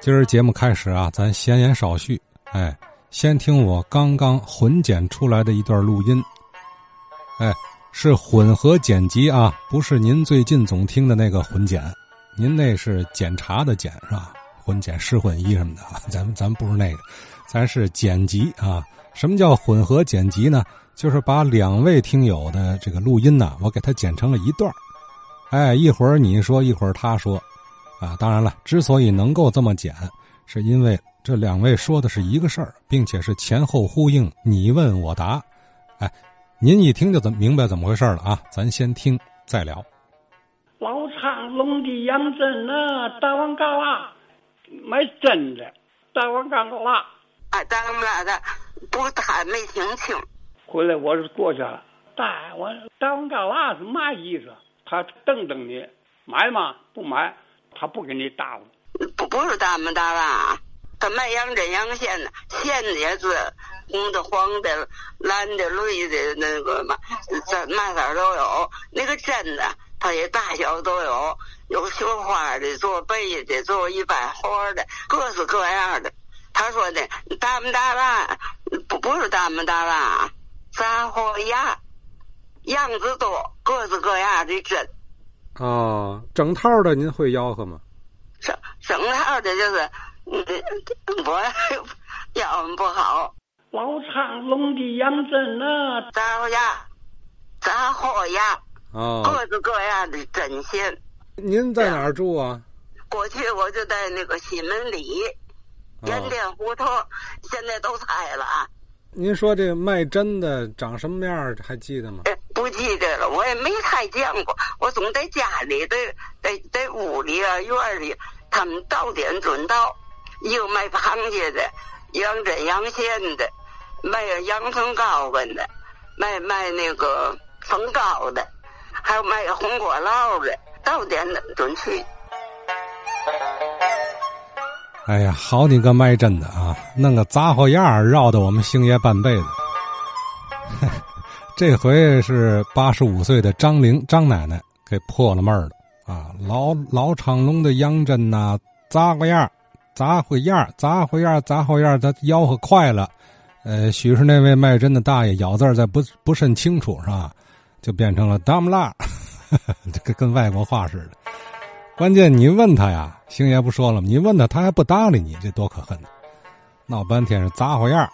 今儿节目开始啊，咱闲言少叙。哎，先听我刚刚混剪出来的一段录音。哎，是混合剪辑啊，不是您最近总听的那个混剪。您那是检查的检是吧？混剪试混一什么的，咱们咱不是那个，咱是剪辑啊。什么叫混合剪辑呢？就是把两位听友的这个录音呢，我给他剪成了一段哎，一会儿你说，一会儿他说。啊，当然了，之所以能够这么剪，是因为这两位说的是一个事儿，并且是前后呼应，你问我答。哎，您一听就怎明白怎么回事了啊？咱先听再聊。老长龙的杨针呢？大王嘎啦，买真的，大王嘎啦。啊，大王嘎的，不，他没听清。回来我是坐下了，大王大王嘎啦是嘛意思？他瞪瞪你，买吗？不买。他不给你打了，不不是大么大啦，他卖羊针羊线的，线也是红的、黄的、蓝的、绿的，那个嘛，这嘛色都有。那个针呢，它也大小都有，有绣花的、做背的、做一般花的，各式各样的。他说的大么大啦，不不是大么大啦，杂货样，样子多，各式各样的针。哦，整套的您会吆喝吗？整整套的就是，嗯，我吆喝不好。老长龙的杨针呢？杂货鸭，杂货鸭，哦，各式各样的针线。您在哪儿住啊？过去我就在那个西门里，盐店胡同，现在都拆了啊。您说这卖针的长什么样还记得吗？不记得了，我也没太见过。我总在家里，在在在屋里啊院里，他们到点准到，有卖螃蟹的，养针养线的，卖养成膏子的，卖卖那个蜂膏的，还有卖红果酪的，到点准去。哎呀，好你个卖针的啊，弄个杂货样绕的我们星爷半辈子。这回是八十五岁的张玲张奶奶给破了闷儿了啊！老老长龙的杨针呐，杂货样杂货样杂货样杂货样他吆喝快了，呃，许是那位卖针的大爷咬字在不不甚清楚是吧？就变成了达木拉，跟跟外国话似的。关键你问他呀，星爷不说了吗？你问他，他还不搭理你，这多可恨！闹半天是杂货样